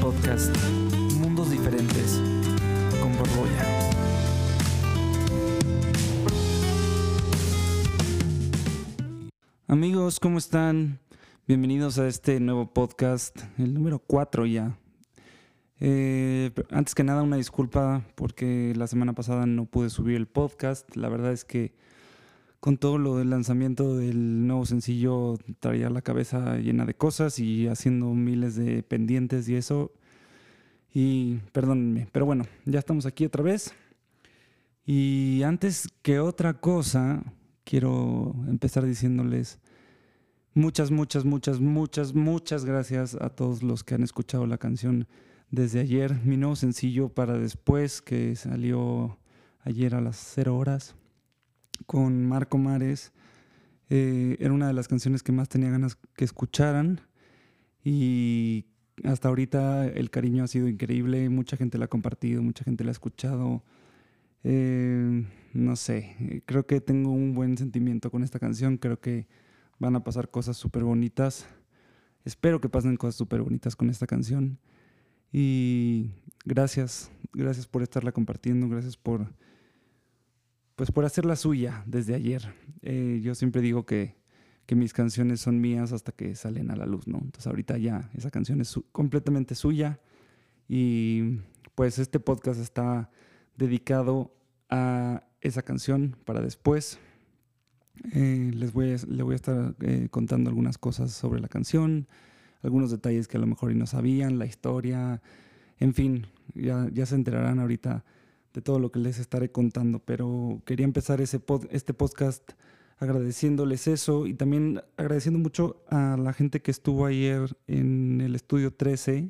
podcast Mundos Diferentes con Borbolla. Amigos, ¿cómo están? Bienvenidos a este nuevo podcast, el número 4 ya. Eh, antes que nada, una disculpa porque la semana pasada no pude subir el podcast. La verdad es que con todo lo del lanzamiento del nuevo sencillo traía la cabeza llena de cosas y haciendo miles de pendientes y eso. Y perdónenme, pero bueno, ya estamos aquí otra vez. Y antes que otra cosa, quiero empezar diciéndoles muchas, muchas, muchas, muchas, muchas gracias a todos los que han escuchado la canción desde ayer, mi nuevo sencillo para después, que salió ayer a las 0 horas con Marco Mares. Eh, era una de las canciones que más tenía ganas que escucharan y hasta ahorita el cariño ha sido increíble, mucha gente la ha compartido, mucha gente la ha escuchado. Eh, no sé, creo que tengo un buen sentimiento con esta canción, creo que van a pasar cosas súper bonitas. Espero que pasen cosas súper bonitas con esta canción. Y gracias, gracias por estarla compartiendo, gracias por, pues por hacerla suya desde ayer. Eh, yo siempre digo que, mis canciones son mías hasta que salen a la luz, ¿no? Entonces ahorita ya esa canción es completamente suya y pues este podcast está dedicado a esa canción para después. Eh, les voy a, voy a estar eh, contando algunas cosas sobre la canción, algunos detalles que a lo mejor no sabían, la historia, en fin, ya, ya se enterarán ahorita de todo lo que les estaré contando, pero quería empezar ese este podcast agradeciéndoles eso y también agradeciendo mucho a la gente que estuvo ayer en el estudio 13,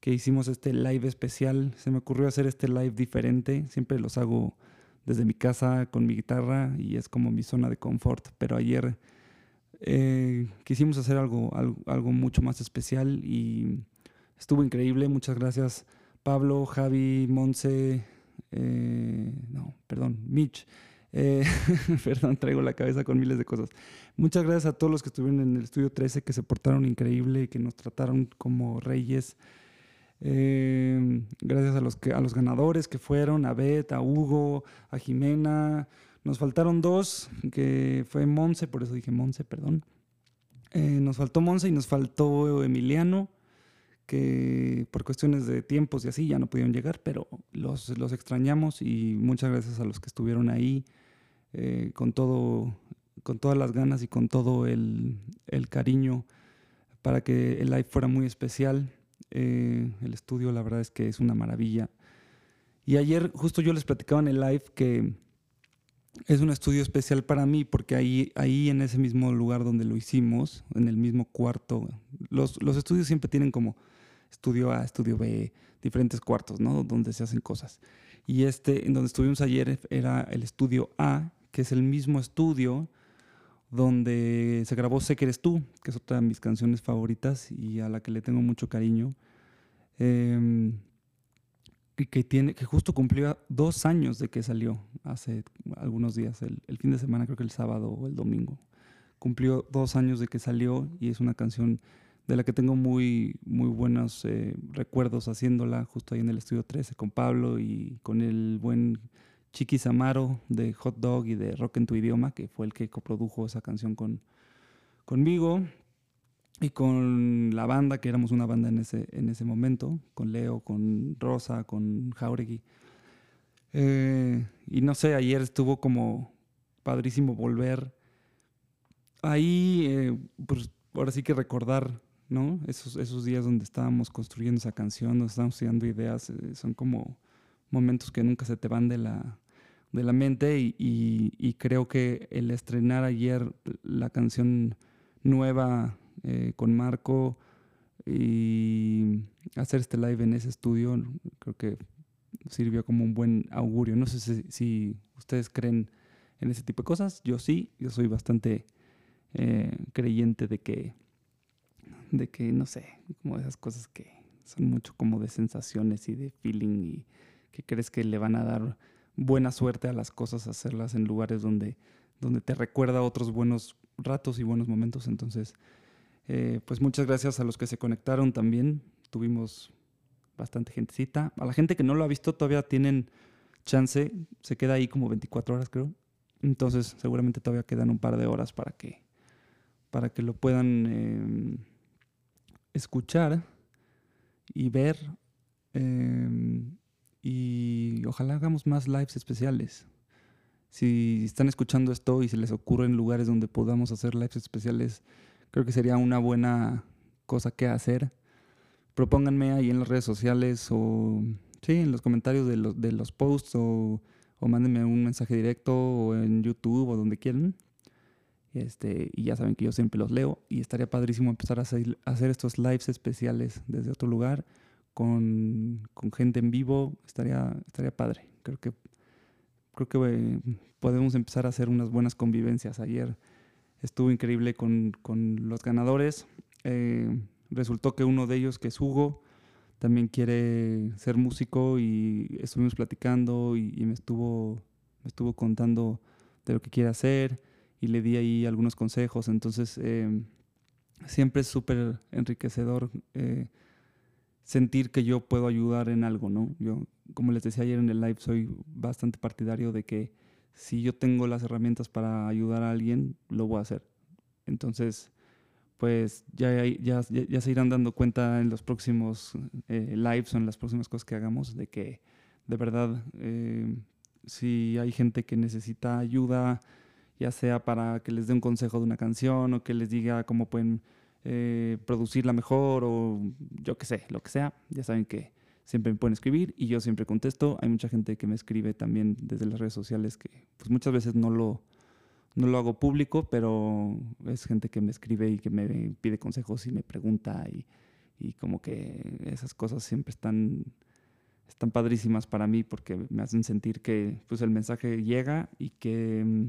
que hicimos este live especial. Se me ocurrió hacer este live diferente, siempre los hago desde mi casa con mi guitarra y es como mi zona de confort, pero ayer eh, quisimos hacer algo, algo, mucho más especial y estuvo increíble. Muchas gracias Pablo, Javi, Monse, eh, no, perdón, Mitch. Eh, perdón, traigo la cabeza con miles de cosas. Muchas gracias a todos los que estuvieron en el estudio 13, que se portaron increíble, que nos trataron como reyes. gracias a los, que, a los ganadores que fueron, a Beth, a Hugo, a Jimena, nos faltaron dos, que fue Monse, por eso dije Monse, perdón. Eh, nos faltó Monse y nos faltó Emiliano, que por cuestiones de tiempos y así ya no pudieron llegar, pero los, los extrañamos y muchas gracias a los que estuvieron ahí eh, con, todo, con todas las ganas y con todo el, cariño para que el live fuera muy especial. Eh, el estudio la verdad es que es una maravilla. Y ayer justo yo les platicaba en el live que es un estudio especial para mí porque ahí, ahí en ese mismo lugar donde lo hicimos, en el mismo cuarto, los, estudios siempre tienen como estudio A, estudio B, diferentes cuartos, ¿no? Donde se hacen cosas. Y este, en donde estuvimos ayer, era el estudio A, que es el mismo estudio donde se grabó Sé que eres tú, que es otra de mis canciones favoritas y a la que le tengo mucho cariño. Eh, y que, tiene, que justo cumplió dos años de que salió, hace algunos días, el, fin de semana, creo que el sábado o el domingo. Cumplió dos años de que salió y es una canción de la que tengo muy, muy buenos eh, recuerdos haciéndola justo ahí en el estudio 13 con Pablo y con el buen Chiqui Samaro de Hot Dog y de Rock en tu idioma, que fue el que coprodujo esa canción con, conmigo y con la banda, que éramos una banda en ese, en ese momento, con Leo, con Rosa, con Jauregui. Eh, y no sé, ayer estuvo como padrísimo volver ahí, eh, pues ahora sí que recordar, ¿no? Esos, esos días donde estábamos construyendo esa canción, donde estábamos estudiando ideas, eh, son como momentos que nunca se te van de la, de la mente y, creo que el estrenar ayer la canción nueva eh, con Marco y hacer este live en ese estudio, creo que sirvió como un buen augurio. No sé si, ustedes creen en ese tipo de cosas. Yo sí, yo soy bastante eh, creyente de que, de que, no sé, como esas cosas que son mucho como de sensaciones y de feeling y que crees que le van a dar buena suerte a las cosas, hacerlas en lugares donde, donde te recuerda otros buenos ratos y buenos momentos. Entonces, eh, pues muchas gracias a los que se conectaron también. tuvimos bastante gentecita. A la gente que no lo ha visto todavía tienen chance, se queda ahí como 24 horas creo. Entonces seguramente todavía quedan un par de horas para que, para que lo puedan em, escuchar y ver. Em, y ojalá hagamos más lives especiales. Si están escuchando esto y se les ocurren lugares donde podamos hacer lives especiales, creo que sería una buena cosa que hacer. Propónganme ahí en las redes sociales o sí, en los comentarios de los, de los posts o, o mándenme un mensaje directo o en YouTube o donde quieran. Este, y ya saben que yo siempre los leo y estaría padrísimo empezar a hacer, estos lives especiales desde otro lugar con, con, gente en vivo. Estaría, estaría padre. Creo que, creo que eh, podemos empezar a hacer unas buenas convivencias. Ayer estuvo increíble con, con los ganadores. Eh, resultó que uno de ellos, que es Hugo, también quiere ser músico y estuvimos platicando y, me, estuvo, me estuvo contando de lo que quiere hacer y le di ahí algunos consejos. Entonces, eh, siempre es súper enriquecedor eh, sentir que yo puedo ayudar en algo, ¿no? Yo, como les decía ayer en el live, soy bastante partidario de que si yo tengo las herramientas para ayudar a alguien, lo voy a hacer. Entonces, pues ya, ya, ya, se irán dando cuenta en los próximos eh, lives o en las próximas cosas que hagamos de que de verdad eh, si hay gente que necesita ayuda, ya sea para que les dé un consejo de una canción o que les diga cómo pueden eh, producirla mejor o yo qué sé, lo que sea, ya saben que siempre me pueden escribir y yo siempre contesto. Hay mucha gente que me escribe también desde las redes sociales que pues muchas veces no lo no lo hago público, pero es gente que me escribe y que me pide consejos y me pregunta y, como que esas cosas siempre están, están padrísimas para mí porque me hacen sentir que pues el mensaje llega y que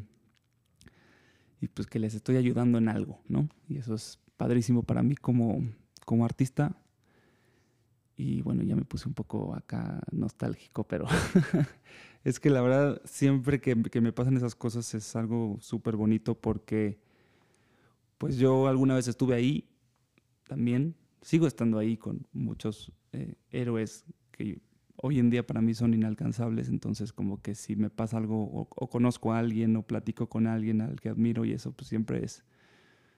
y pues que les estoy ayudando en algo, ¿no? Y eso es padrísimo para mí como, como artista. Y bueno, ya me puse un poco acá nostálgico, pero es que la verdad, siempre que, me pasan esas cosas es algo súper bonito porque pues yo alguna vez estuve ahí también, sigo estando ahí con muchos eh, héroes que hoy en día para mí son inalcanzables, entonces como que si me pasa algo o, conozco a alguien o platico con alguien al que admiro y eso pues siempre es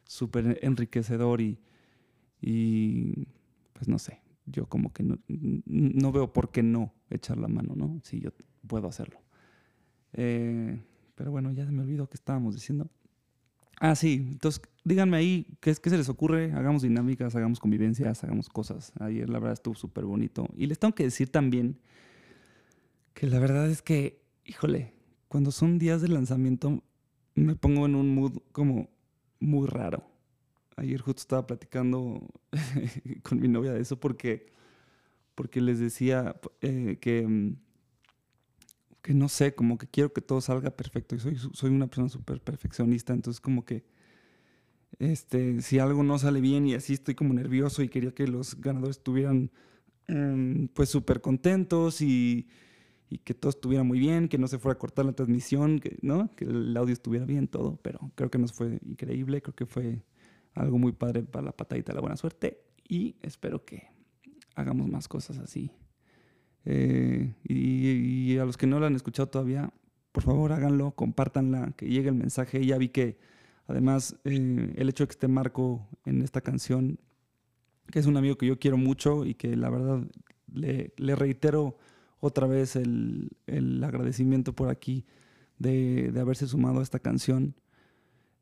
súper enriquecedor y, y pues no sé, yo como que no, no, veo por qué no echar la mano, ¿no? Si yo puedo hacerlo. Eh, pero bueno, ya se me olvidó que estábamos diciendo. Ah, sí, entonces díganme ahí qué, qué se les ocurre, hagamos dinámicas, hagamos convivencias, hagamos cosas. Ayer la verdad estuvo súper bonito. Y les tengo que decir también que la verdad es que, híjole, cuando son días de lanzamiento me pongo en un mood como muy raro ayer justo estaba platicando con mi novia de eso porque, porque les decía eh, que, mm, que no sé, como que quiero que todo salga perfecto. Y soy, soy una persona súper perfeccionista, entonces como que este, si algo no sale bien y así estoy como nervioso y quería que los ganadores estuvieran em, pues súper contentos y, y, que todo estuviera muy bien, que no se fuera a cortar la transmisión, que, ¿no? que el audio estuviera bien, todo, pero creo que nos fue increíble, creo que fue algo muy padre para la patadita de la buena suerte y espero que hagamos más cosas así. Eh, y, a los que no lo han escuchado todavía, por favor háganlo, compártanla, que llegue el mensaje. Ya vi que además eh, el hecho de que esté Marco en esta canción, que es un amigo que yo quiero mucho y que la verdad le, reitero otra vez el, agradecimiento por aquí de, de, haberse sumado a esta canción.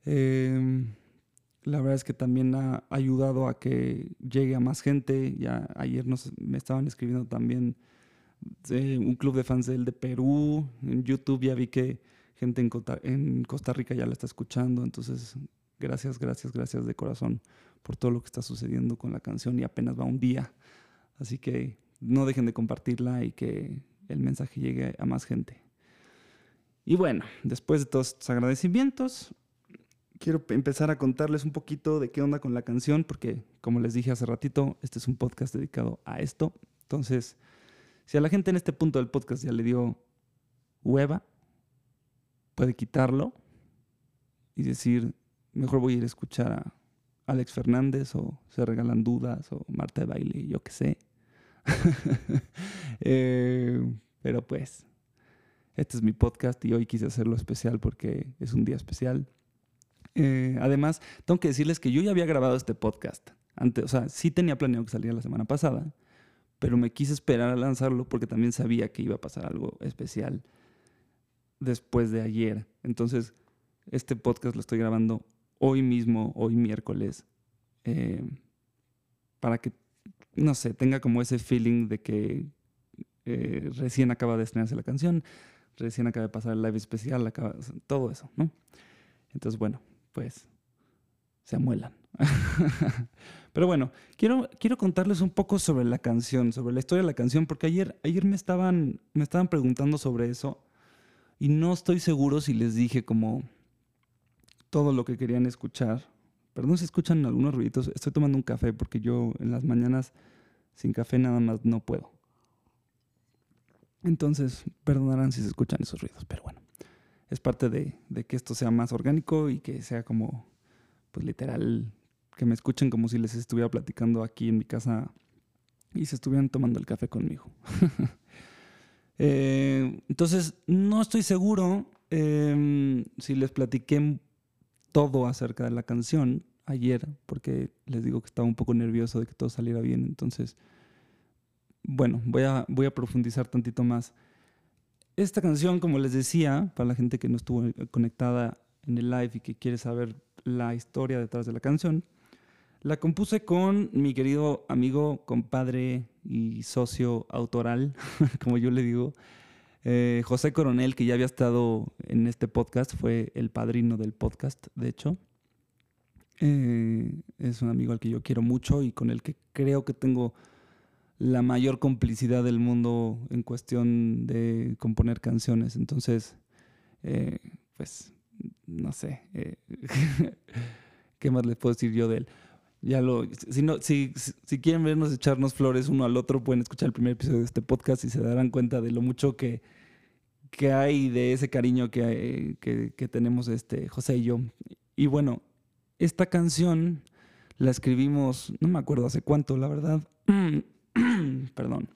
Eh, la verdad es que también ha ayudado a que llegue a más gente. Ya ayer me estaban escribiendo también un club de fans de él de Perú. En YouTube ya vi que gente en Costa, en Costa Rica ya la está escuchando. Entonces, gracias, gracias, gracias de corazón por todo lo que está sucediendo con la canción y apenas va un día. Así que no dejen de compartirla y que el mensaje llegue a más gente. Y bueno, después de todos estos agradecimientos, quiero empezar a contarles un poquito de qué onda con la canción, porque como les dije hace ratito, este es un podcast dedicado a esto. Entonces, si a la gente en este punto del podcast ya le dio hueva, puede quitarlo y decir, mejor voy a ir a escuchar Alex Fernández o Se Regalan Dudas o Marta de Baile, yo qué sé. Eh, pero pues, este es mi podcast y hoy quise hacerlo especial porque es un día especial. Eh, además, tengo que decirles que yo ya había grabado este podcast. Antes, o sea, sí tenía planeado que saliera la semana pasada, pero me quise esperar a lanzarlo porque también sabía que iba a pasar algo especial después de ayer. Entonces, este podcast lo estoy grabando hoy mismo, hoy miércoles, eh, para que, no sé, tenga como ese feeling de que eh, recién acaba de estrenarse la canción, recién acaba de pasar el live especial, acaba, todo eso, ¿no? Entonces, bueno, pues se amuelan. Pero bueno, quiero, quiero contarles un poco sobre la canción, sobre la historia de la canción, porque ayer, ayer me, estaban, me estaban preguntando sobre eso y no estoy seguro si les dije como todo lo que querían escuchar. Perdón si escuchan algunos ruiditos, estoy tomando un café porque yo en las mañanas sin café nada más no puedo. Entonces, perdonarán si se escuchan esos ruidos, pero bueno, es parte de, de que esto sea más orgánico y que sea como, pues literal, que me escuchen como si les estuviera platicando aquí en mi casa y se estuvieran tomando el café conmigo. Eh, entonces, no estoy seguro em, si les platiqué todo acerca de la canción ayer, porque les digo que estaba un poco nervioso de que todo saliera bien. Entonces, bueno, voy a, voy a profundizar tantito más. Esta canción, como les decía, para la gente que no estuvo conectada en el live y que quiere saber la historia detrás de la canción, la compuse con mi querido amigo, compadre y socio autoral, como yo le digo, eh, José Coronel, que ya había estado en este podcast, fue el padrino del podcast, de hecho. Eh, es un amigo al que yo quiero mucho y con el que creo que tengo la mayor complicidad del mundo en cuestión de componer canciones. Entonces, eh, pues, no sé, ¿qué más les puedo decir yo de él? Ya lo, si, no, si, si, quieren vernos echarnos flores uno al otro, pueden escuchar el primer episodio de este podcast y se darán cuenta de lo mucho que, que hay de ese cariño que, que, tenemos este, José y yo. Y bueno, esta canción la escribimos, no me acuerdo hace cuánto, la verdad. Perdón.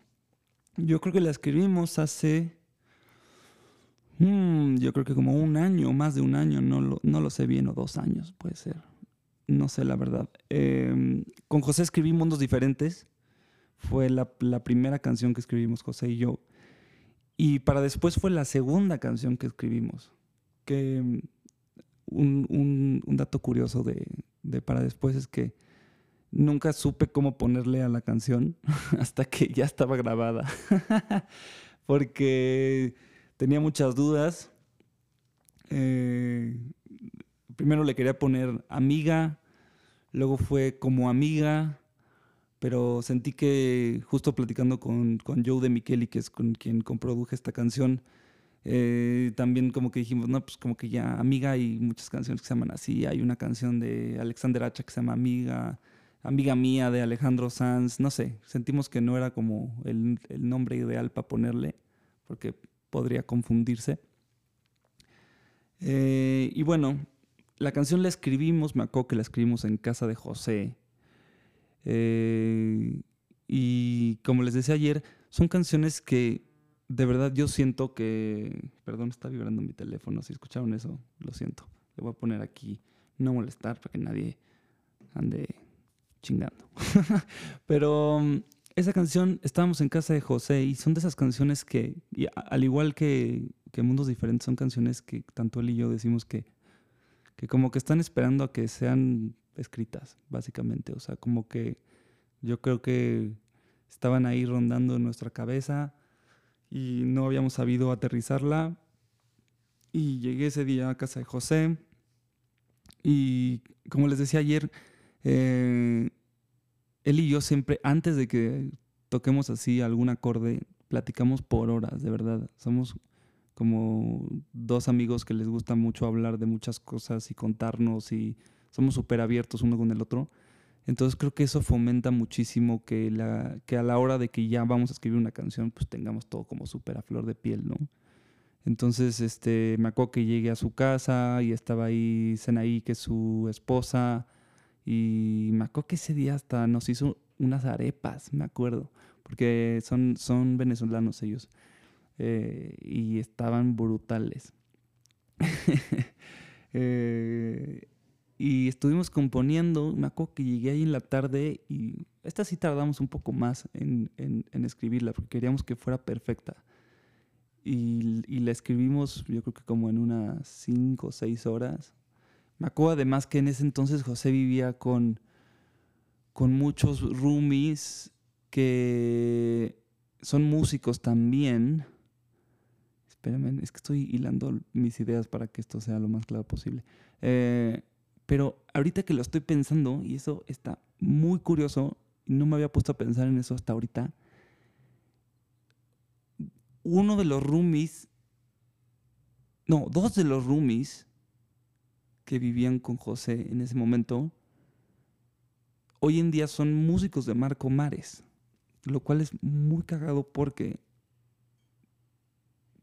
Yo creo que la escribimos hace, mm, yo creo que como un año, más de un año, no no lo sé bien, o dos años, puede ser no sé la verdad. Em, con José escribí Mundos Diferentes. Fue la, primera canción que escribimos José y yo. Y para después fue la segunda canción que escribimos. Que em, un, dato curioso de, de, para después es que nunca supe cómo ponerle a la canción hasta que ya estaba grabada. Porque tenía muchas dudas. Eh, primero le quería poner amiga, luego fue como amiga, pero sentí que justo platicando con, con Joe de Micheli, que es con quien comproduje esta canción, eh, también como que dijimos, no, pues como que ya amiga hay muchas canciones que se llaman así, hay una canción de Alexander Hacha que se llama Amiga, Amiga Mía de Alejandro Sanz, no sé, sentimos que no era como el, nombre ideal para ponerle, porque podría confundirse. Eh, y bueno, la canción la escribimos, me acuerdo que la escribimos en casa de José. Eh, y como les decía ayer, son canciones que de verdad yo siento que... Perdón, está vibrando mi teléfono. Si escucharon eso, lo siento. Le voy a poner aquí no molestar para que nadie ande chingando. Pero mm, esa canción, estábamos en casa de José y son de esas canciones que, al igual que, que Mundos Diferentes, son canciones que tanto él y yo decimos que que como que están esperando a que sean escritas, básicamente. O sea, como que yo creo que estaban ahí rondando en nuestra cabeza y no habíamos sabido aterrizarla. Y llegué ese día a casa de José y como les decía ayer, eh, él y yo siempre, antes de que toquemos así algún acorde, platicamos por horas, de verdad. Somos como dos amigos que les gusta mucho hablar de muchas cosas y contarnos y somos súper abiertos uno con el otro. Entonces creo que eso fomenta muchísimo que, la, que a la hora de que ya vamos a escribir una canción, pues tengamos todo como súper a flor de piel, ¿no? Entonces, este, me acuerdo que llegué a su casa y estaba ahí Senaí, que es su esposa, Y me acuerdo que ese día hasta nos hizo unas arepas, me acuerdo, porque son, son venezolanos ellos. Eh, y estaban brutales. Eh, y estuvimos componiendo, me acuerdo que llegué ahí en la tarde y esta sí tardamos un poco más en, en, escribirla porque queríamos que fuera perfecta. Y, la escribimos yo creo que como en unas cinco o seis horas. Me acuerdo además que en ese entonces José vivía con, con muchos roomies que son músicos también Es que estoy hilando mis ideas para que esto sea lo más claro posible. Eh, pero ahorita que lo estoy pensando, y eso está muy curioso, no me había puesto a pensar en eso hasta ahorita. Uno de los roomies, no, dos de los roomies que vivían con José en ese momento, hoy en día son músicos de Marco Mares, lo cual es muy cagado porque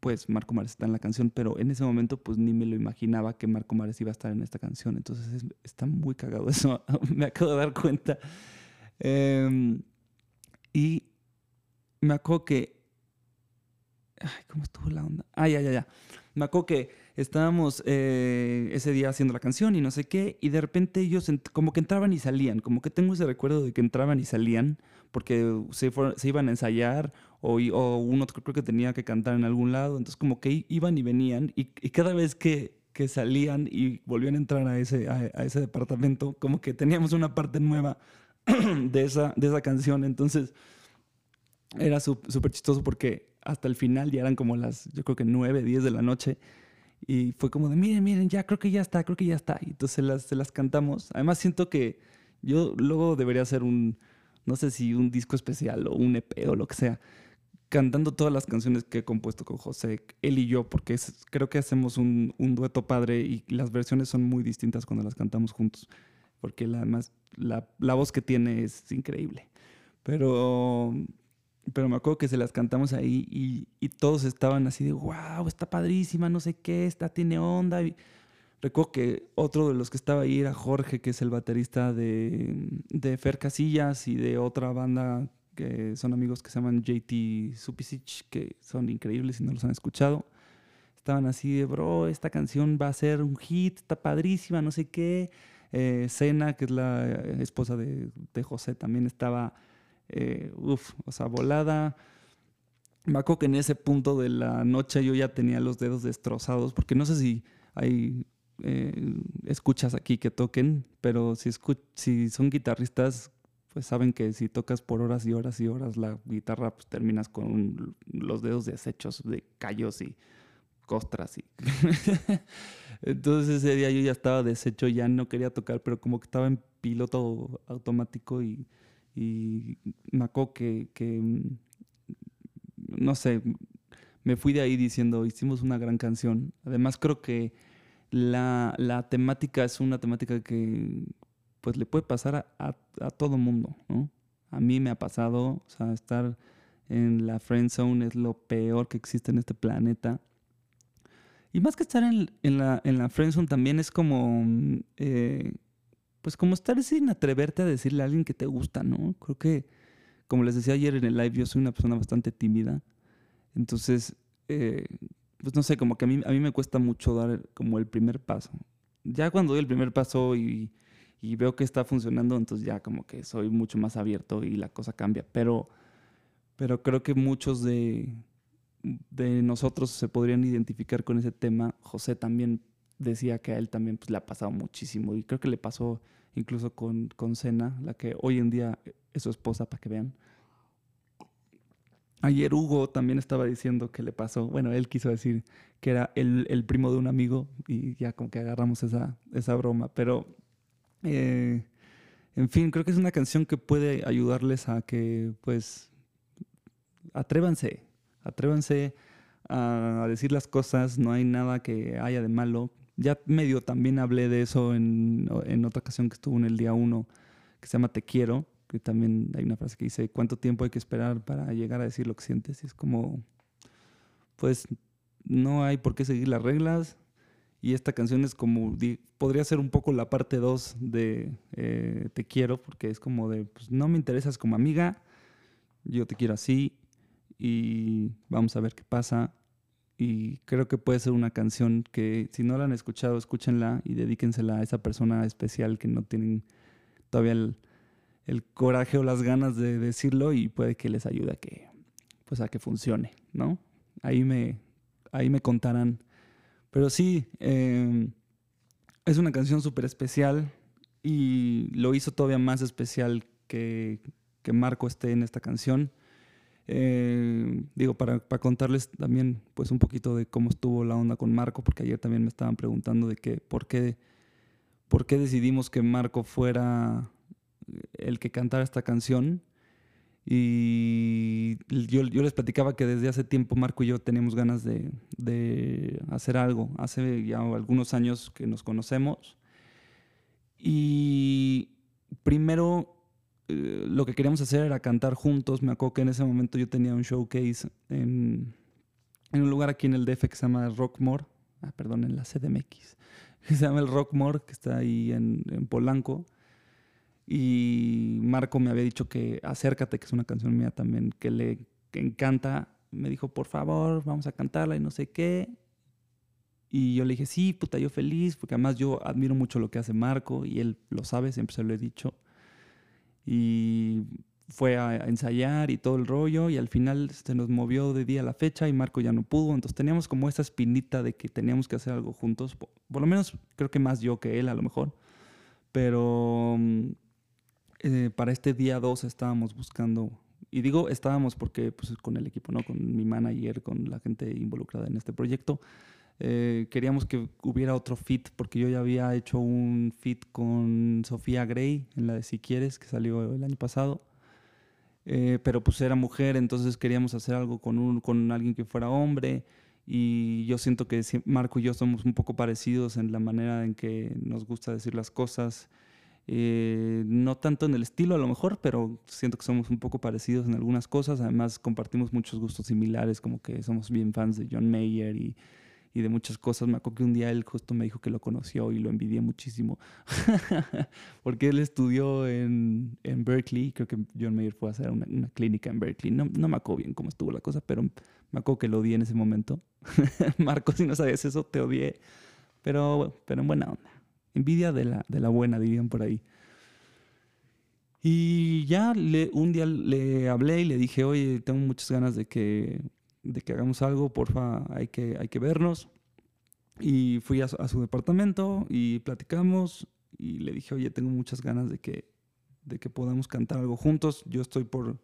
pues Marco Mares está en la canción, pero en ese momento pues ni me lo imaginaba que Marco Mares iba a estar en esta canción. Entonces está muy cagado eso, me acabo de dar cuenta. Em, y me acuerdo que... Ay, ¿cómo estuvo la onda? Ah, ya, ya, ya. Me acuerdo que estábamos eh, ese día haciendo la canción y no sé qué, y de repente ellos como que entraban y salían, como que tengo ese recuerdo de que entraban y salían porque se, se iban a ensayar o, o, uno creo que tenía que cantar en algún lado, entonces como que iban y venían y, cada vez que, que, salían y volvían a entrar a ese, a, ese departamento, como que teníamos una parte nueva de esa, de esa canción, entonces era súper chistoso porque hasta el final ya eran como las, yo creo que 9, 10 de la noche. Y fue como de, miren, miren, ya creo que ya está, creo que ya está. Y entonces las, se las cantamos. Además siento que yo luego debería hacer un, no sé si un disco especial o un EP o lo que sea, cantando todas las canciones que he compuesto con José, él y yo, porque creo que hacemos un, dueto padre y las versiones son muy distintas cuando las cantamos juntos, porque la, la voz que tiene es increíble. Pero pero me acuerdo que se las cantamos ahí y, todos estaban así de, wow, está padrísima, no sé qué, está, tiene onda. Recuerdo que otro de los que estaba ahí era Jorge, que es el baterista de, de Fer Casillas y de otra banda que son amigos que se llaman JT Supisic, que son increíbles si no los han escuchado. Estaban así de, bro, esta canción va a ser un hit, está padrísima, no sé qué. Eh, que es la esposa de, de José, también estaba, eh, uff, o sea, volada. Me acuerdo que en ese punto de la noche yo ya tenía los dedos destrozados, porque no sé si hay eh, escuchas aquí que toquen, pero si, si son guitarristas, pues saben que si tocas por horas y horas y horas la guitarra, pues terminas con los dedos deshechos de callos y costras. Y Entonces ese día yo ya estaba deshecho, ya no quería tocar, pero como que estaba en piloto automático y, y me acuerdo que, que, no sé, me fui de ahí diciendo, hicimos una gran canción. Además creo que la, la, temática es una temática que pues le puede pasar a, a, todo mundo, ¿no? A mí me ha pasado, o sea, estar en la friend zone es lo peor que existe en este planeta. Y más que estar en, en la, en la friend zone también es como, eh, pues como estar sin atreverte a decirle a alguien que te gusta, ¿no? Creo que, como les decía ayer en el live, yo soy una persona bastante tímida. Entonces, eh, pues no sé, como que a mí, a mí me cuesta mucho dar como el primer paso. Ya cuando doy el primer paso y, y veo que está funcionando, entonces ya como que soy mucho más abierto y la cosa cambia. Pero, pero creo que muchos de, de nosotros se podrían identificar con ese tema. José también decía que a él también pues, le ha pasado muchísimo y creo que le pasó incluso con, con la que hoy en día es su esposa, para que vean. Ayer Hugo también estaba diciendo que le pasó, bueno, él quiso decir que era el, primo de un amigo y ya como que agarramos esa, esa broma, pero eh, en fin, creo que es una canción que puede ayudarles a que pues atrévanse, atrévanse a, decir las cosas, no hay nada que haya de malo. Ya medio también hablé de eso en, en otra ocasión que estuvo en el día uno, que se llama Te quiero que también hay una frase que dice, ¿cuánto tiempo hay que esperar para llegar a decir lo que sientes? Y es como, pues no hay por qué seguir las reglas Y esta canción es como, podría ser un poco la parte 2 de eh, Te quiero, porque es como de, pues no me interesas como amiga, yo te quiero así y vamos a ver qué pasa. Y creo que puede ser una canción que si no la han escuchado, escúchenla y dedíquensela a esa persona especial que no tienen todavía el, el coraje o las ganas de decirlo y puede que les ayude a que, pues a que funcione, ¿no? Ahí me, ahí me contarán pero sí, em, es una canción súper especial y lo hizo todavía más especial que, que Marco esté en esta canción. Eh, digo, para, para, contarles también pues un poquito de cómo estuvo la onda con Marco, porque ayer también me estaban preguntando de que, por qué, por qué decidimos que Marco fuera el que cantara esta canción. Y yo, les platicaba que desde hace tiempo Marco y yo teníamos ganas de, hacer algo. Hace ya algunos años que nos conocemos. Y primero eh, lo que queríamos hacer era cantar juntos. Me acuerdo que en ese momento yo tenía un showcase en, un lugar aquí en el DF que se llama Rockmore. Ah, perdón, en la CDMX. se llama el Rockmore, que está ahí en Polanco. Y Marco me había dicho que Acércate, que es una canción mía también, que le encanta. Me dijo, por favor, vamos a cantarla y no sé qué. Y yo le dije, sí, puta, yo feliz, porque además yo admiro mucho lo que hace Marco y él lo sabe, siempre se lo he dicho. Y fue a ensayar y todo el rollo y al final se nos movió de día a la fecha y Marco ya no pudo. Entonces teníamos como esa espinita de que teníamos que hacer algo juntos. Por lo menos creo que más yo que él a lo mejor. Pero mm, eh, para este día 2 estábamos buscando, y digo estábamos porque pues, con el equipo, ¿no? con mi manager, con la gente involucrada en este proyecto, eh, queríamos que hubiera otro fit, porque yo ya había hecho un fit con Sofía Gray en la de Si Quieres, que salió el año pasado. Eh, pero pues era mujer, entonces queríamos hacer algo con, un, con alguien que fuera hombre. Y yo siento que Marco y yo somos un poco parecidos en la manera en que nos gusta decir las cosas eh, no tanto en el estilo a lo mejor, pero siento que somos un poco parecidos en algunas cosas. Además, compartimos muchos gustos similares, como que somos bien fans de John Mayer y, de muchas cosas. Me acuerdo que un día él justo me dijo que lo conoció y lo envidié muchísimo, porque él estudió en, en, Berkeley. Creo que John Mayer fue a hacer una, una clínica en Berkeley. No, no, me acuerdo bien cómo estuvo la cosa, pero me acuerdo que lo odié en ese momento. Marco, si no sabías eso, te odié, pero, pero en buena onda. Envidia de la, de la buena, dirían por ahí. Y ya un día le hablé y le dije, oye, tengo muchas ganas de que, de que hagamos algo, porfa, hay que, hay que vernos. Y fui a su, departamento y platicamos y le dije, oye, tengo muchas ganas de que, de que podamos cantar algo juntos. Yo estoy por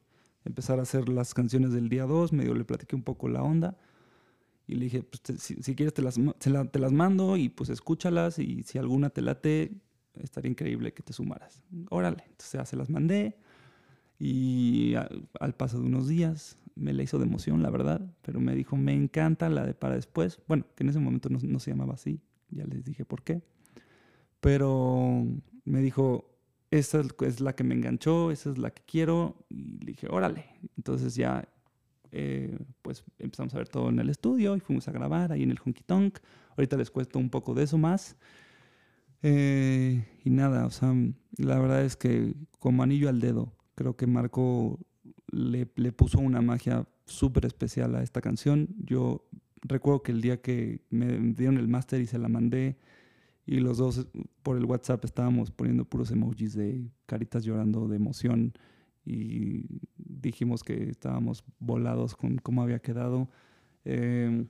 empezar a hacer las canciones del día 2, medio le platiqué un poco la onda. Y le dije, pues si, quieres te las, te las mando y pues escúchalas y si alguna te late, estaría increíble que te sumaras. Órale, entonces ya se las mandé y al, paso de unos días me la hizo de emoción, la verdad, pero me dijo, me encanta la de para después. Bueno, que en ese momento no, no se llamaba así, ya les dije por qué. Pero me dijo, esa es la que me enganchó, esa es la que quiero. Y le dije, órale. Entonces ya eh, pues empezamos a ver todo en el estudio y fuimos a grabar ahí en el Honky Tonk. Ahorita les cuento un poco de eso más. Eh, y nada, o sea, la verdad es que como anillo al dedo, creo que Marco le, le puso una magia súper especial a esta canción. Yo recuerdo que el día que me dieron el máster y se la mandé, y los dos por el WhatsApp estábamos poniendo puros emojis de caritas llorando de emoción y dijimos que estábamos volados con cómo había quedado. Em,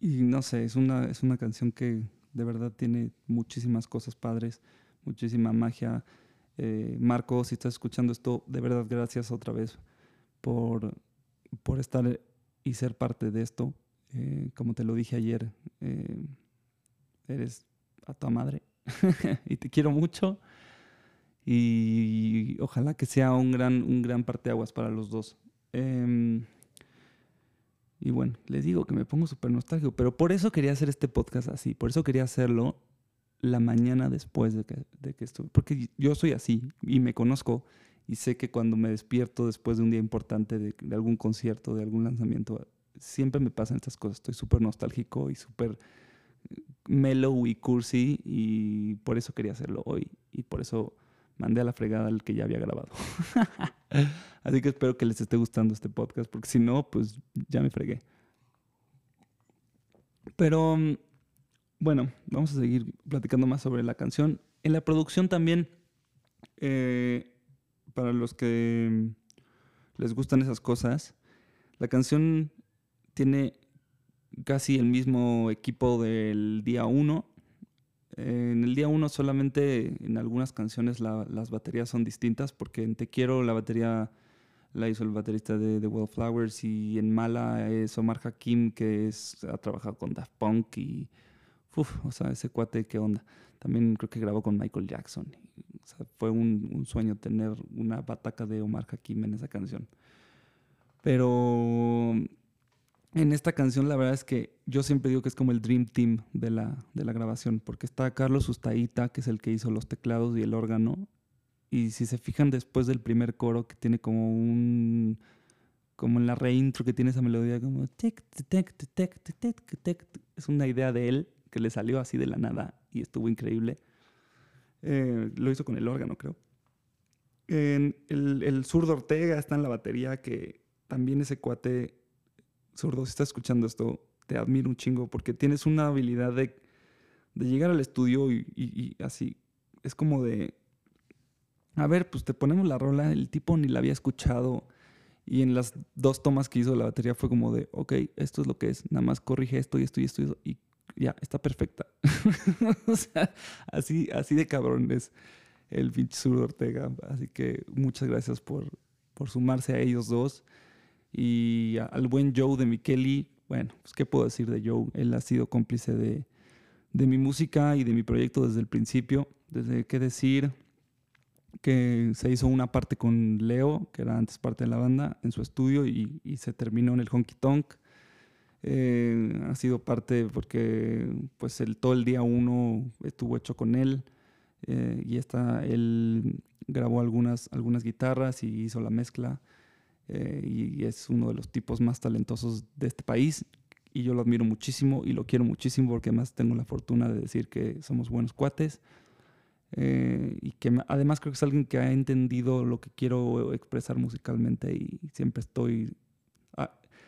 y no sé, es una, es una canción que de verdad tiene muchísimas cosas padres, muchísima magia. Eh, Marco, si estás escuchando esto, de verdad gracias otra vez por, por estar y ser parte de esto. Eh, como te lo dije ayer, eh, eres a tu madre y te quiero mucho y ojalá que sea un gran, un gran parteaguas para los dos. Em, y bueno, les digo que me pongo súper nostálgico, pero por eso quería hacer este podcast así, por eso quería hacerlo la mañana después de que, de estuve, porque yo soy así y me conozco y sé que cuando me despierto después de un día importante, de, de algún concierto, de algún lanzamiento, siempre me pasan estas cosas, estoy súper nostálgico y súper mellow y cursi y por eso quería hacerlo hoy y por eso mandé a la fregada el que ya había grabado. Así que espero que les esté gustando este podcast porque si no, pues ya me fregué. Pero bueno, vamos a seguir platicando más sobre la canción. En la producción también, eh, para los que les gustan esas cosas, la canción tiene casi el mismo equipo del día 1. En el día 1 solamente en algunas canciones las baterías son distintas porque en Te Quiero la batería la hizo el baterista de The Wildflowers y en Mala es Omar Hakim que es, ha trabajado con Daft Punk y uf, o sea, ese cuate qué onda. También creo que grabó con Michael Jackson. o sea, fue un, un, sueño tener una bataca de Omar Hakim en esa canción. Pero en esta canción la verdad es que yo siempre digo que es como el Dream Team de la, de la grabación, porque está Carlos Ustaita, que es el que hizo los teclados y el órgano. Y si se fijan después del primer coro, que tiene como un. como en la reintro que tiene esa melodía como. Es una idea de él que le salió así de la nada y estuvo increíble. Eh, lo hizo con el órgano, creo. el, el zurdo Ortega está en la batería, que también ese cuate zurdo, si estás escuchando esto, te admiro un chingo porque tienes una habilidad de, llegar al estudio y, así. Es como de, a ver, pues te ponemos la rola, el tipo ni la había escuchado y en las dos tomas que hizo la batería fue como de, ok, esto es lo que es, nada más corrige esto y esto y esto y, ya, está perfecta. o sea, así, así de cabrón es el pinche zurdo Ortega. Así que muchas gracias por, por sumarse a ellos dos. Y al buen Joe de Micheli, bueno, pues qué puedo decir de Joe. Él ha sido cómplice de, mi música y de mi proyecto desde el principio. Desde qué decir que se hizo una parte con Leo, que era antes parte de la banda, en su estudio y, se terminó en el Honky Tonk. Eh, ha sido parte porque pues el, todo el día uno estuvo hecho con él eh, y está, él grabó algunas, algunas guitarras y hizo la mezcla. Eh, y es uno de los tipos más talentosos de este país y yo lo admiro muchísimo y lo quiero muchísimo porque además tengo la fortuna de decir que somos buenos cuates eh, y que además creo que es alguien que ha entendido lo que quiero expresar musicalmente y siempre estoy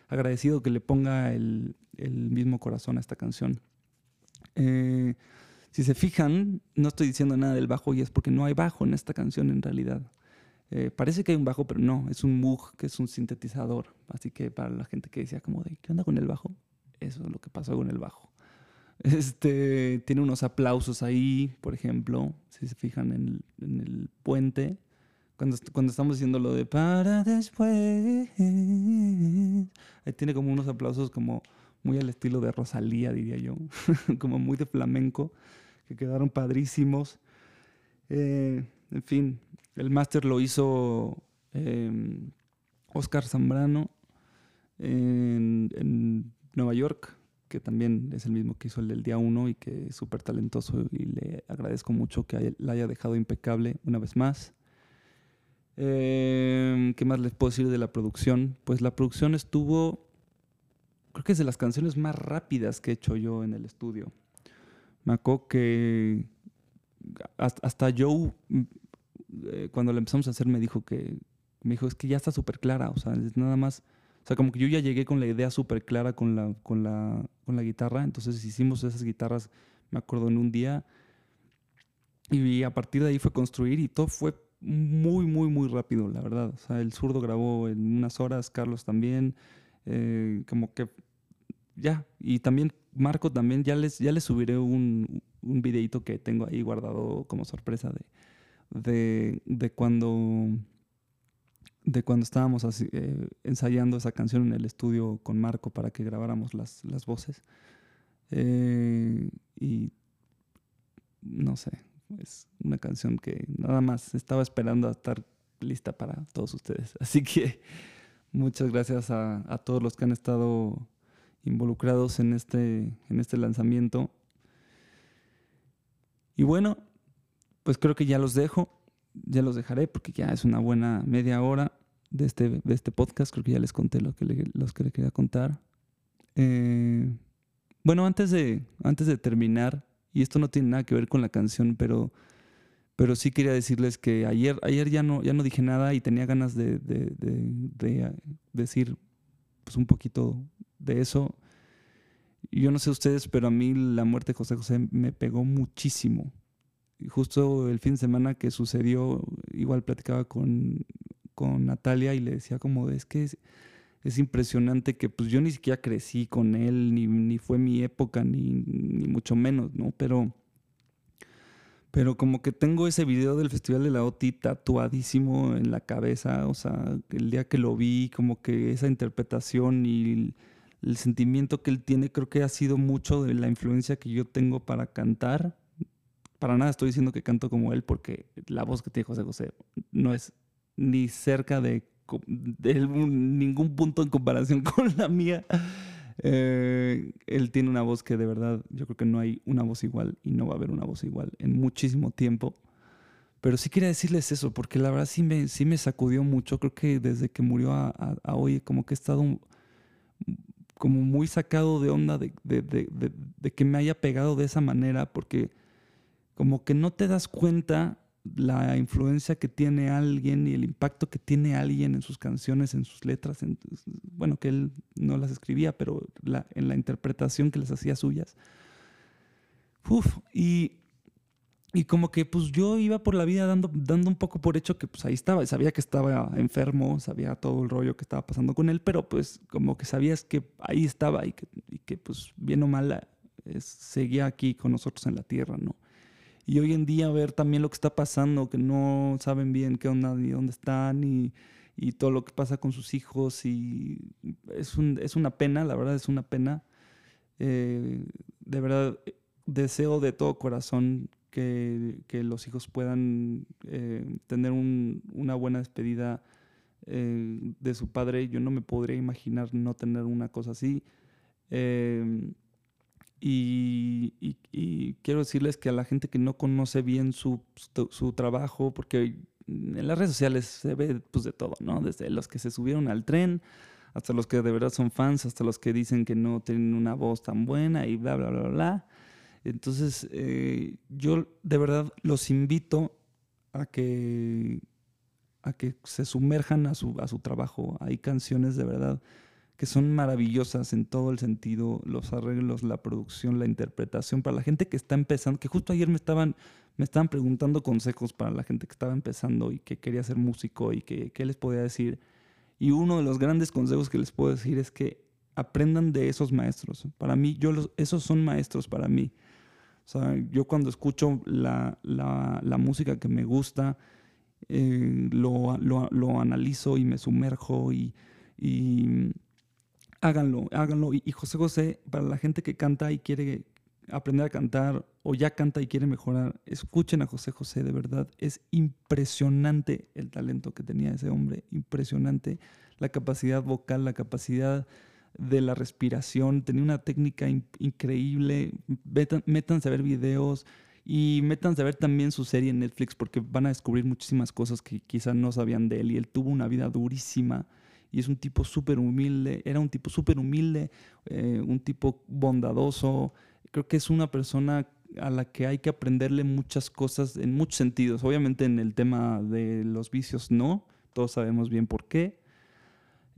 agradecido que le ponga el, el, mismo corazón a esta canción. Eh, si se fijan, no estoy diciendo nada del bajo y es porque no hay bajo en esta canción en realidad. Eh, parece que hay un bajo, pero no, es un Moog, que es un sintetizador. Así que para la gente que decía como de, ¿qué onda con el bajo? Eso es lo que pasó con el bajo. Este, tiene unos aplausos ahí, por ejemplo, si se fijan en el, puente. Cuando, cuando estamos diciendo lo de para después, ahí tiene como unos aplausos como muy al estilo de Rosalía, diría yo, como muy de flamenco, que quedaron padrísimos. Eh, en fin, el máster lo hizo Oscar em, Zambrano en, Nueva York, que también es el mismo que hizo el del día 1 y que es súper talentoso y le agradezco mucho que la haya dejado impecable una vez más. Em, ¿Qué más les puedo decir de la producción? Pues la producción estuvo, creo que es de las canciones más rápidas que he hecho yo en el estudio. Me que hasta Joe eh, cuando la empezamos a hacer me dijo que, me dijo, es que ya está súper clara, o sea, es nada más, o sea, como que yo ya llegué con la idea súper clara con la, con, la, con la guitarra, entonces hicimos esas guitarras, me acuerdo, en un día, y a partir de ahí fue construir y todo fue muy, muy, muy rápido, la verdad. O sea, el zurdo grabó en unas horas, Carlos también, eh, como que ya, y también Marco también, ya les, ya les subiré un, un videito que tengo ahí guardado como sorpresa de, de, de cuando de cuando estábamos eh, ensayando esa canción en el estudio con Marco para que grabáramos las, las voces. Eh, y no sé, es una canción que nada más estaba esperando a estar lista para todos ustedes. Así que muchas gracias a, a todos los que han estado involucrados en este, en este lanzamiento. Y bueno, pues creo que ya los dejo, ya los dejaré porque ya es una buena media hora de este, de este podcast. Creo que ya les conté lo que los que les quería contar. Eh, bueno, antes de, antes de terminar, y esto no tiene nada que ver con la canción, pero, pero sí quería decirles que ayer, ayer ya, no, ya no dije nada y tenía ganas de, de, de decir pues, un poquito de eso. Yo no sé ustedes, pero a mí la muerte de José José me pegó muchísimo. Justo el fin de semana que sucedió, igual platicaba con, con Natalia y le decía como, es que es, impresionante que pues yo ni siquiera crecí con él, ni, ni fue mi época, ni, ni, mucho menos, ¿no? Pero, pero como que tengo ese video del Festival de la OTI tatuadísimo en la cabeza, o sea, el día que lo vi, como que esa interpretación y el sentimiento que él tiene creo que ha sido mucho de la influencia que yo tengo para cantar. Para nada estoy diciendo que canto como él porque la voz que tiene José José no es ni cerca de, ningún punto en comparación con la mía. Eh, él tiene una voz que de verdad yo creo que no hay una voz igual y no va a haber una voz igual en muchísimo tiempo. Pero sí quería decirles eso, porque la verdad sí me, sí me sacudió mucho. Creo que desde que murió a, hoy, como que he estado como muy sacado de onda de, que me haya pegado de esa manera, porque como que no te das cuenta la influencia que tiene alguien y el impacto que tiene alguien en sus canciones, en sus letras, bueno, que él no las escribía, pero en la interpretación que les hacía suyas. Uf, y y como que pues yo iba por la vida dando, dando un poco por hecho que pues ahí estaba, sabía que estaba enfermo, sabía todo el rollo que estaba pasando con él, pero pues como que sabías que ahí estaba y que, y que pues bien o mal eh, seguía aquí con nosotros en la tierra, ¿no? Y hoy en día ver también lo que está pasando, que no saben bien qué onda ni dónde están y, y todo lo que pasa con sus hijos y es, un, es una pena, la verdad es una pena. Eh, de verdad deseo de todo corazón que, los hijos puedan eh, tener una buena despedida eh, de su padre. Yo no me podría imaginar no tener una cosa así. Em, y, quiero decirles que a la gente que no conoce bien su, trabajo, porque en las redes sociales se ve pues, de todo, ¿no? Desde los que se subieron al tren hasta los que de verdad son fans, hasta los que dicen que no tienen una voz tan buena y bla, bla, bla, bla. Entonces, eh, yo de verdad los invito a que, a que se sumerjan a su, a su trabajo. Hay canciones de verdad que son maravillosas en todo el sentido, los arreglos, la producción, la interpretación, para la gente que está empezando, que justo ayer me estaban, me estaban preguntando consejos para la gente que estaba empezando y que quería ser músico y que qué les podía decir. Y uno de los grandes consejos que les puedo decir es que aprendan de esos maestros. Para mí, yo los, esos son maestros para mí. O sea, yo cuando escucho la, música que me gusta, eh, lo, analizo y me sumerjo y, háganlo, háganlo. Y, José José, para la gente que canta y quiere aprender a cantar o ya canta y quiere mejorar, escuchen a José José, de verdad. Es impresionante el talento que tenía ese hombre, impresionante la capacidad vocal, la capacidad de la respiración, tenía una técnica increíble, métanse a ver videos y métanse a ver también su serie en Netflix porque van a descubrir muchísimas cosas que quizás no sabían de él y él tuvo una vida durísima y es un tipo súper humilde, era un tipo súper humilde, eh, un tipo bondadoso, creo que es una persona a la que hay que aprenderle muchas cosas en muchos sentidos, obviamente en el tema de los vicios no, todos sabemos bien por qué,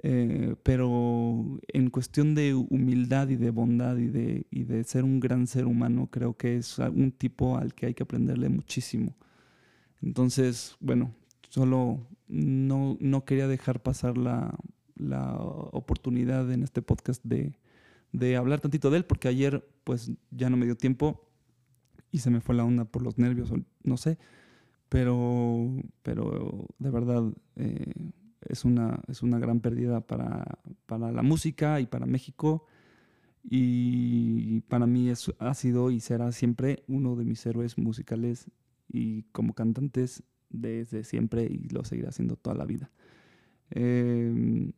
eh, pero en cuestión de humildad y de bondad y de, y de ser un gran ser humano, creo que es un tipo al que hay que aprenderle muchísimo. Entonces, bueno, solo no, no quería dejar pasar la, la, oportunidad en este podcast de, de hablar tantito de él, porque ayer pues ya no me dio tiempo y se me fue la onda por los nervios, no sé, pero, pero de verdad... Eh, es una, es una gran pérdida para, la música y para México. Y para mí es, ha sido y será siempre uno de mis héroes musicales y como cantantes desde siempre y lo seguirá haciendo toda la vida. Em,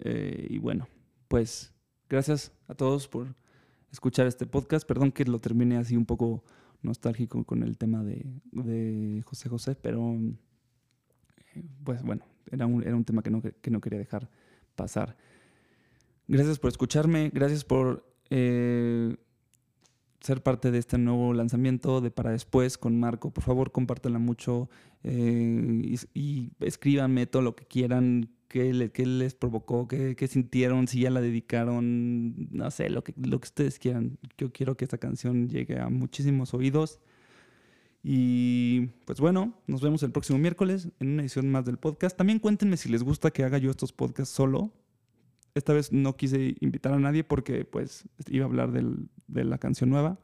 eh, y bueno, pues gracias a todos por escuchar este podcast. Perdón que lo termine así un poco nostálgico con el tema de, de José José, pero eh, pues bueno, era un, era tema que no, quería dejar pasar. Gracias por escucharme, gracias por eh, ser parte de este nuevo lanzamiento de Para Después con Marco. Por favor, compártanla mucho eh, y, escríbanme todo lo que quieran, qué, les provocó, qué, sintieron, si ya la dedicaron, no sé, lo que, lo que ustedes quieran. Yo quiero que esta canción llegue a muchísimos oídos. Y pues bueno, nos vemos el próximo miércoles en una edición más del podcast. También cuéntenme si les gusta que haga yo estos podcasts solo. Esta vez no quise invitar a nadie porque pues iba a hablar de la canción nueva.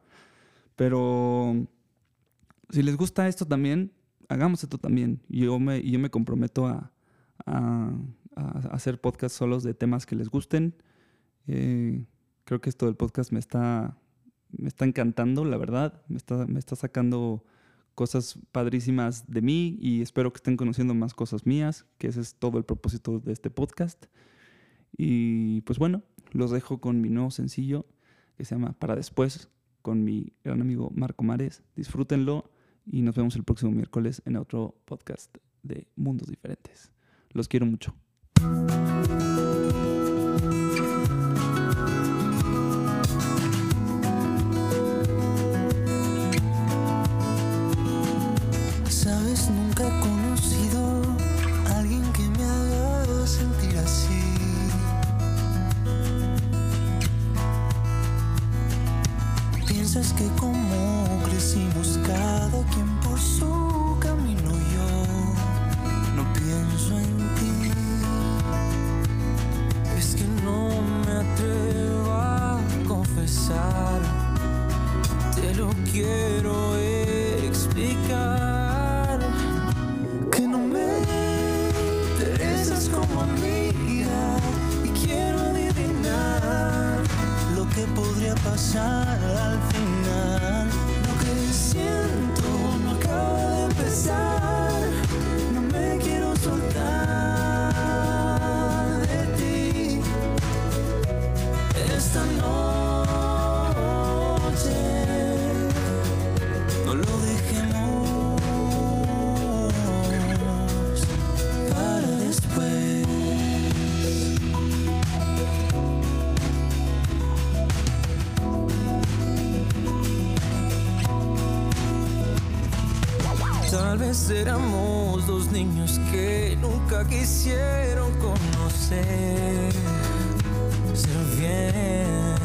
Pero si les gusta esto también, hagamos esto también. Yo me, yo me comprometo a, hacer podcasts solos de temas que les gusten. Eh, creo que esto del podcast me está, me está encantando, la verdad. Me está, me está sacando cosas padrísimas de mí y espero que estén conociendo más cosas mías, que ese es todo el propósito de este podcast. Y pues bueno, los dejo con mi nuevo sencillo que se llama Para Después, con mi gran amigo Marco Mares. Disfrútenlo y nos vemos el próximo miércoles en otro podcast de Mundos Diferentes. Los quiero mucho. Que como crecimos cada quien por su quisieron conocer ser bien.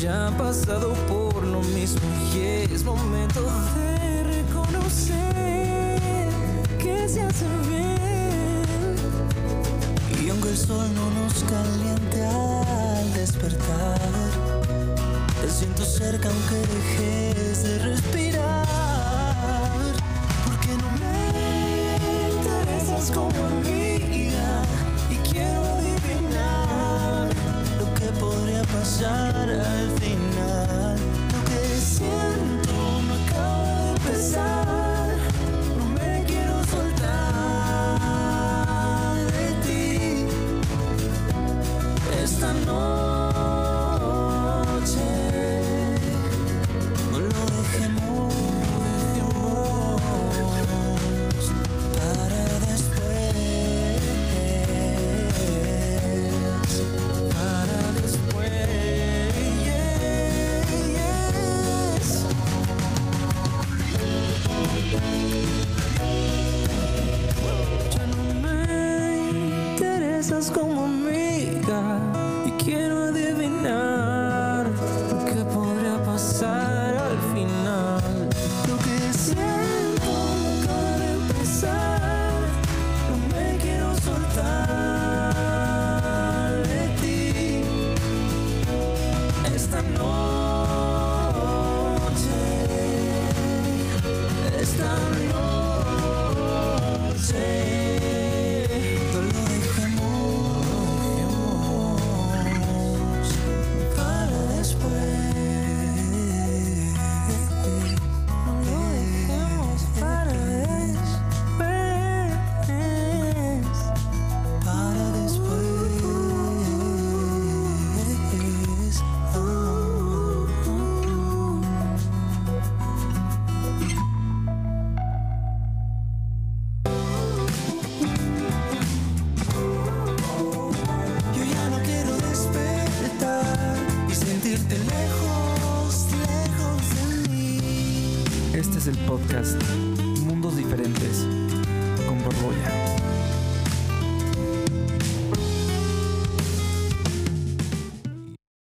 Ya han pasado por lo mismo y es momento de reconocer que se hace bien. Y aunque el sol no nos caliente al despertar, te siento cerca aunque dejes de respirar.